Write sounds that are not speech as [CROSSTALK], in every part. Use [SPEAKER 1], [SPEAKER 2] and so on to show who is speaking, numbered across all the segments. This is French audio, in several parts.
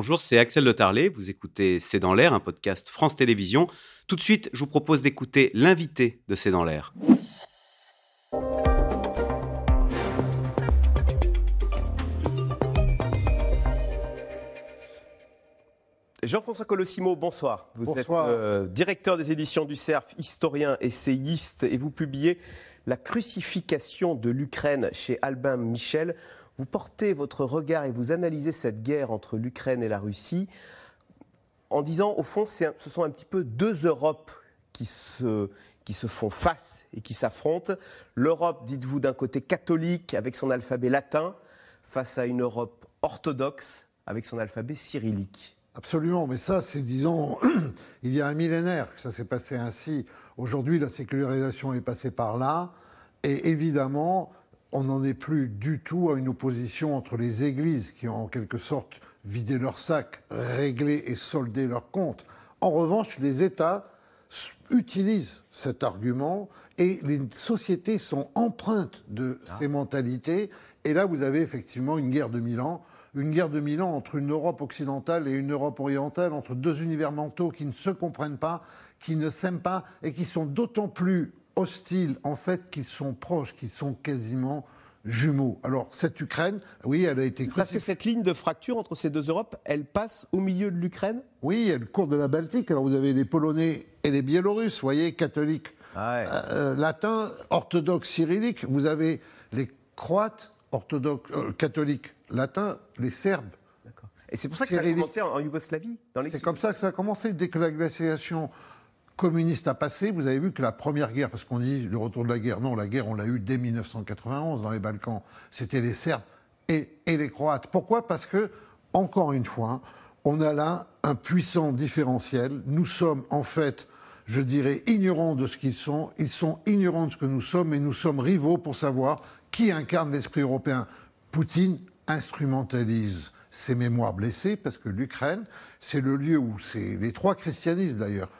[SPEAKER 1] bonjour, c'est Axel Le Tarlet. Vous écoutez C'est dans l'air, un podcast France Télévisions. Tout de suite, je vous propose d'écouter l'invité de C'est dans l'air. Jean-François Colossimo, bonsoir. Vous êtes euh, directeur des éditions du CERF, historien, essayiste, et vous publiez La crucifixion de l'Ukraine chez Albin Michel. Vous portez votre regard et vous analysez cette guerre entre l'Ukraine et la Russie en disant, au fond, ce sont un petit peu deux Europes qui se, qui se font face et qui s'affrontent. L'Europe, dites-vous, d'un côté catholique avec son alphabet latin, face à une Europe orthodoxe avec son alphabet cyrillique.
[SPEAKER 2] Absolument, mais ça, c'est, disons, [CLEARS THROAT] il y a un millénaire que ça s'est passé ainsi. Aujourd'hui, la sécularisation est passée par là, et évidemment, on n'en est plus du tout à une opposition entre les églises qui ont en quelque sorte vidé leur sac, réglé et soldé leurs comptes. En revanche, les États utilisent cet argument et les sociétés sont empreintes de ah. ces mentalités. Et là, vous avez effectivement une guerre de mille ans une guerre de mille ans entre une Europe occidentale et une Europe orientale, entre deux univers mentaux qui ne se comprennent pas, qui ne s'aiment pas et qui sont d'autant plus hostiles en fait qu'ils sont proches, qu'ils sont quasiment jumeaux. Alors cette Ukraine, oui, elle a été
[SPEAKER 1] Parce que cette ligne de fracture entre ces deux Europes, elle passe au milieu de l'Ukraine?
[SPEAKER 2] Oui, elle court de la Baltique. Alors vous avez les Polonais et les Biélorusses, vous voyez, catholiques, ah euh, latins, orthodoxes, cyrilliques. Vous avez les Croates, orthodoxes, euh, catholiques, latins, les Serbes.
[SPEAKER 1] Et c'est pour ça que ça a commencé en, Yougoslavie
[SPEAKER 2] C'est comme ça que ça a commencé. Dès que la glaciation communiste a passé, vous avez vu que la première guerre, parce qu'on dit le retour de la guerre, non, la guerre, on l'a eu dès 1991 dans les Balkans, c'était les Serbes et, et les Croates. Pourquoi? Parce que, encore une fois, on a là un puissant différentiel. Nous sommes en fait, je dirais, ignorants de ce qu'ils sont. Ils sont ignorants de ce que nous sommes et nous sommes rivaux pour savoir qui incarne l'esprit européen. Poutine instrumentalise ses mémoires blessées parce que l'Ukraine, c'est le lieu où c'est les trois christianismes d'ailleurs,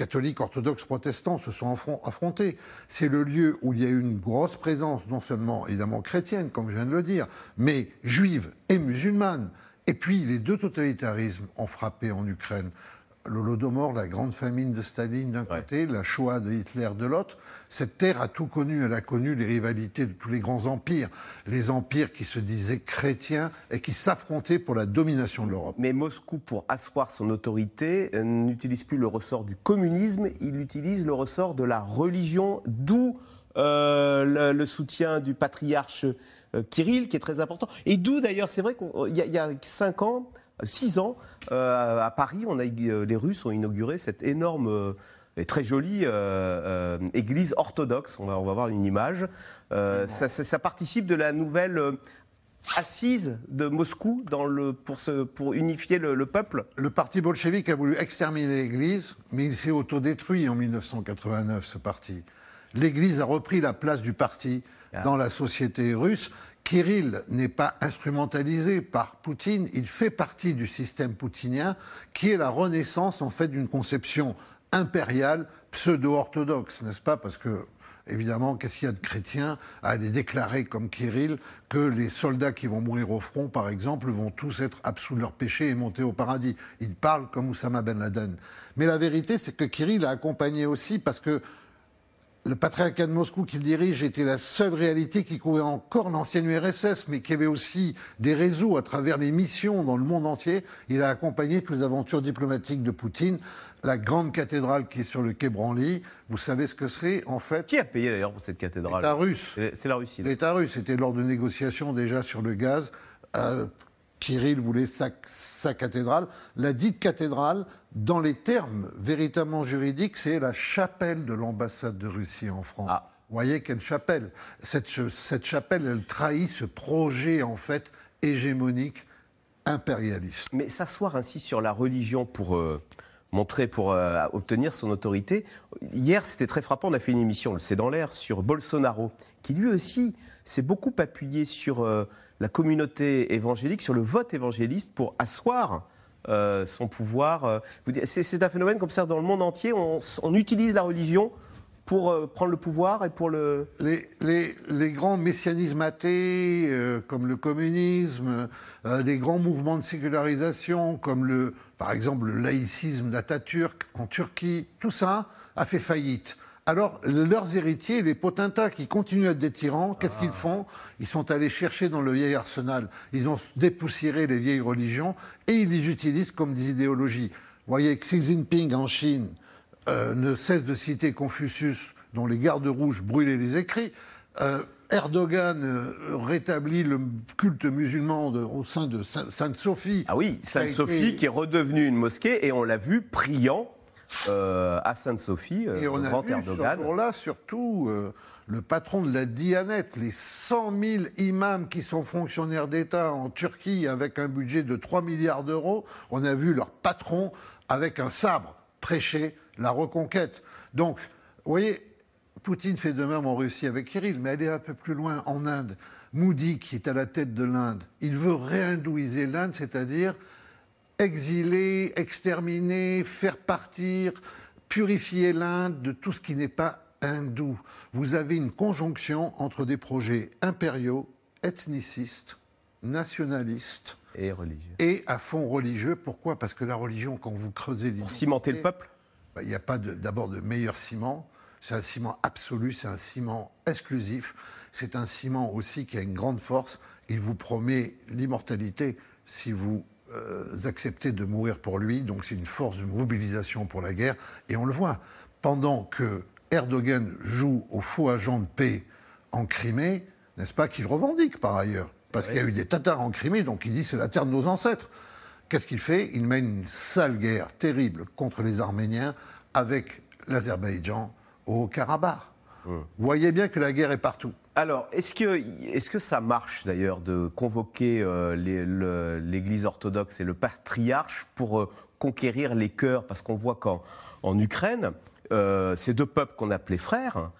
[SPEAKER 2] catholiques, orthodoxes, protestants se sont affrontés. C'est le lieu où il y a eu une grosse présence, non seulement évidemment chrétienne, comme je viens de le dire, mais juive et musulmane. Et puis les deux totalitarismes ont frappé en Ukraine l'Holodomor, la grande famine de Staline d'un côté, la Shoah de Hitler de l'autre. Cette terre a tout connu. Elle a connu les rivalités de tous les grands empires. Les empires qui se disaient chrétiens et qui s'affrontaient pour la domination de l'Europe.
[SPEAKER 1] Mais Moscou, pour asseoir son autorité, euh, n'utilise plus le ressort du communisme, il utilise le ressort de la religion, d'où euh, le, soutien du patriarche euh, Kirill, qui est très important. Et d'où d'ailleurs, c'est vrai qu'il y, y, a cinq ans, six ans, euh, à Paris, on a, euh, les Russes ont inauguré cette énorme euh, et très jolie église orthodoxe. On va, on va voir une image. Ça, participe de la nouvelle assise de Moscou dans le, pour, pour unifier le, peuple
[SPEAKER 2] Le parti bolchevique a voulu exterminer l'Église, mais il s'est autodétruit en 1989, ce parti. L'Église a repris la place du parti ah. dans la société russe. Kirill n'est pas instrumentalisé par Poutine, il fait partie du système poutinien qui est la renaissance en fait d'une conception impériale pseudo-orthodoxe, n'est-ce pas? Parce que évidemment, qu'est-ce qu'il y a de chrétien à aller déclarer comme Kirill que les soldats qui vont mourir au front, par exemple, vont tous être absous de leurs péchés et monter au paradis? Il parle comme Oussama Ben Laden. Mais la vérité, c'est que Kirill a accompagné aussi parce que le patriarcat de Moscou qu'il dirige était la seule réalité qui couvrait encore l'ancienne URSS, mais qui avait aussi des réseaux à travers les missions dans le monde entier. Il a accompagné toutes les aventures diplomatiques de Poutine. La grande cathédrale qui est sur le quai Branly, vous savez ce que c'est en fait?
[SPEAKER 1] Qui a payé d'ailleurs pour cette cathédrale?
[SPEAKER 2] L'État russe.
[SPEAKER 1] C'est la Russie.
[SPEAKER 2] L'État russe. C'était lors de négociations déjà sur le gaz. Euh, Kirill voulait sa, cathédrale. La dite cathédrale, dans les termes véritablement juridiques, c'est la chapelle de l'ambassade de Russie en France. Ah. Vous voyez quelle chapelle cette, cette, chapelle, elle trahit ce projet, en fait, hégémonique, impérialiste.
[SPEAKER 1] Mais s'asseoir ainsi sur la religion pour... Euh, montrer pour euh, obtenir son autorité. Hier, c'était très frappant, on a fait une émission, le C'est dans l'air, sur Bolsonaro, qui lui aussi s'est beaucoup appuyé sur euh, la communauté évangélique, sur le vote évangéliste pour asseoir euh, son pouvoir. C'est un phénomène qu'on observe dans le monde entier. On, utilise la religion pour euh, prendre le pouvoir et pour le...
[SPEAKER 2] Les, les, les grands messianismes athées, euh, comme le communisme, euh, les grands mouvements de sécularisation, comme le, par exemple le laïcisme d'Atatürk en Turquie, tout ça a fait faillite. Alors, leurs héritiers, les potentats qui continuent à être des tyrans, qu'est-ce qu'ils font? Ils sont allés chercher dans le vieil arsenal, ils ont dépoussiéré les vieilles religions et ils les utilisent comme des idéologies. Vous voyez, Xi Jinping en Chine euh, ne cesse de citer Confucius, dont les gardes rouges brûlaient les écrits. Euh, Erdogan euh, rétablit le culte musulman de- au sein de Sainte Sainte Sophie.
[SPEAKER 1] Ah oui, Sainte-Sophie
[SPEAKER 2] été-
[SPEAKER 1] qui est redevenue une mosquée et on l'a vu priant euh, à Sainte-Sophie euh,
[SPEAKER 2] Et on a vu ce jour-là surtout euh, le patron de la Dianet, les 100 000 imams qui sont fonctionnaires d'État en Turquie avec un budget de 3 milliards d'euros. On a vu leur patron avec un sabre prêcher la reconquête. Donc, vous voyez, Poutine fait de même en Russie avec Kirill, mais elle est un peu plus loin en Inde. Moody, qui est à la tête de l'Inde, il veut réhindouiser l'Inde, c'est-à-dire exiler, exterminer, faire partir, purifier l'Inde de tout ce qui n'est pas hindou. Vous avez une conjonction entre des projets impériaux, ethnicistes, nationalistes
[SPEAKER 1] Et religieux.
[SPEAKER 2] et à fond religieux. Pourquoi? Parce que la religion, quand vous creusez
[SPEAKER 1] Pour cimenter le peuple?
[SPEAKER 2] N'y a pas d'abord de, meilleur ciment. C'est un ciment absolu, c'est un ciment exclusif. C'est un ciment aussi qui a une grande force. Il vous promet l'immortalité si vous euh, acceptez de mourir pour lui. Donc c'est une force de mobilisation pour la guerre. Et on le voit. Pendant que Erdogan joue au faux agent de paix en Crimée, n'est-ce pas, qu'il revendique par ailleurs? Parce qu'il y a eu des Tatars en Crimée, donc il dit c'est la terre de nos ancêtres. Qu'est-ce qu'il fait? Il mène une sale guerre terrible contre les Arméniens avec l'Azerbaïdjan au Karabakh. Vous voyez bien que la guerre est partout.
[SPEAKER 1] Alors, est-ce que, est que ça marche d'ailleurs de convoquer euh, le- l'Église orthodoxe et le patriarche pour euh, conquérir les cœurs? Parce qu'on voit qu'en en Ukraine, euh, ces deux peuples qu'on appelait frères,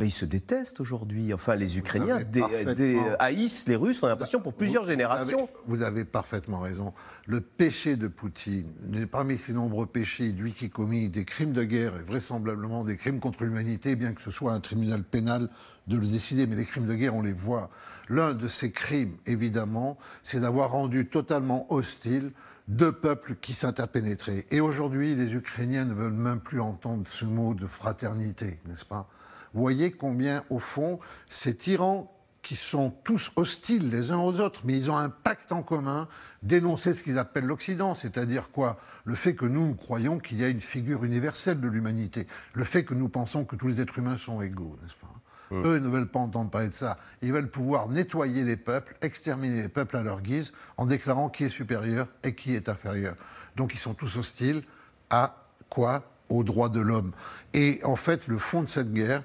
[SPEAKER 1] ils se détestent aujourd'hui. Enfin, les Ukrainiens dé- dé- haïssent les Russes, on a l'impression, pour plusieurs
[SPEAKER 2] Vous
[SPEAKER 1] générations.
[SPEAKER 2] avez, vous avez parfaitement raison. Le péché de Poutine, parmi ses nombreux péchés, lui qui commet des crimes de guerre et vraisemblablement des crimes contre l'humanité, bien que ce soit un tribunal pénal de le décider, mais les crimes de guerre, on les voit. L'un de ces crimes, évidemment, c'est d'avoir rendu totalement hostile deux peuples qui s'interpénétraient. Et aujourd'hui, les Ukrainiens ne veulent même plus entendre ce mot de fraternité, n'est-ce pas? Voyez combien, au fond, ces tyrans qui sont tous hostiles les uns aux autres, mais ils ont un pacte en commun, dénoncer ce qu'ils appellent l'Occident, c'est-à-dire quoi? Le fait que nous, nous croyons qu'il y a une figure universelle de l'humanité, le fait que nous pensons que tous les êtres humains sont égaux, n'est-ce pas? Eux ne veulent pas entendre parler de ça. Ils veulent pouvoir nettoyer les peuples, exterminer les peuples à leur guise, en déclarant qui est supérieur et qui est inférieur. Donc ils sont tous hostiles à quoi? Aux droits de l'homme. Et en fait, le fond de cette guerre,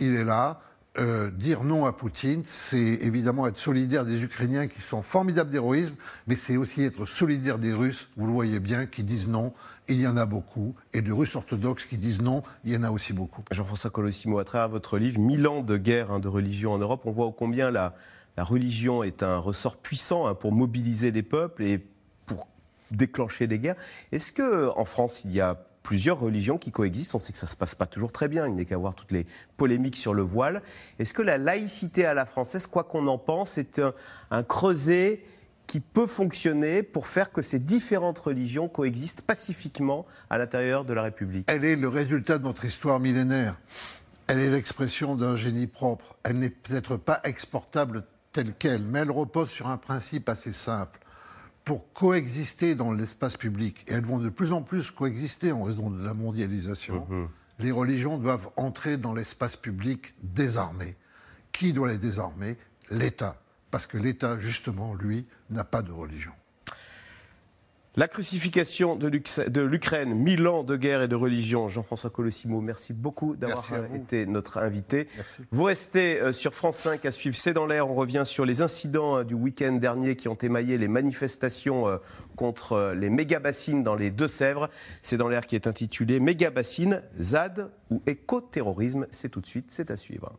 [SPEAKER 2] il est là. Euh, dire non à Poutine, c'est évidemment être solidaire des Ukrainiens qui sont formidables d'héroïsme, mais c'est aussi être solidaire des Russes, vous le voyez bien, qui disent non, il y en a beaucoup, et de Russes orthodoxes qui disent non, il y en a aussi beaucoup.
[SPEAKER 1] Jean-François Colossimo, à travers votre livre, Mille ans de guerre hein, de religion en Europe, on voit combien la, la religion est un ressort puissant hein, pour mobiliser des peuples et pour déclencher des guerres. Est-ce que en France, il y a plusieurs religions qui coexistent On sait que ça se passe pas toujours très bien. Il n'est qu'à voir toutes les polémiques sur le voile. Est-ce que la laïcité à la française, quoi qu'on en pense, est un, un creuset qui peut fonctionner pour faire que ces différentes religions coexistent pacifiquement à l'intérieur de la République?
[SPEAKER 2] Elle est le résultat de notre histoire millénaire. Elle est l'expression d'un génie propre. Elle n'est peut-être pas exportable telle qu'elle, mais elle repose sur un principe assez simple. Pour coexister dans l'espace public, et elles vont de plus en plus coexister en raison de la mondialisation, les religions doivent entrer dans l'espace public désarmées. Qui doit les désarmer? L'État. Parce que l'État, justement, lui, n'a pas de religion.
[SPEAKER 1] La crucifixion de l'Ukraine, mille ans de guerre et de religion. Jean-François Colossimo, merci beaucoup d'avoir été notre invité.
[SPEAKER 2] Merci.
[SPEAKER 1] Vous restez euh, sur France 5 à suivre C'est dans l'air. On revient sur les incidents euh, du week-end dernier qui ont émaillé les manifestations euh, contre les méga-bassines dans les Deux-Sèvres. C'est dans l'air qui est intitulé Méga-bassines, ZAD ou éco-terrorisme. C'est tout de suite, c'est à suivre.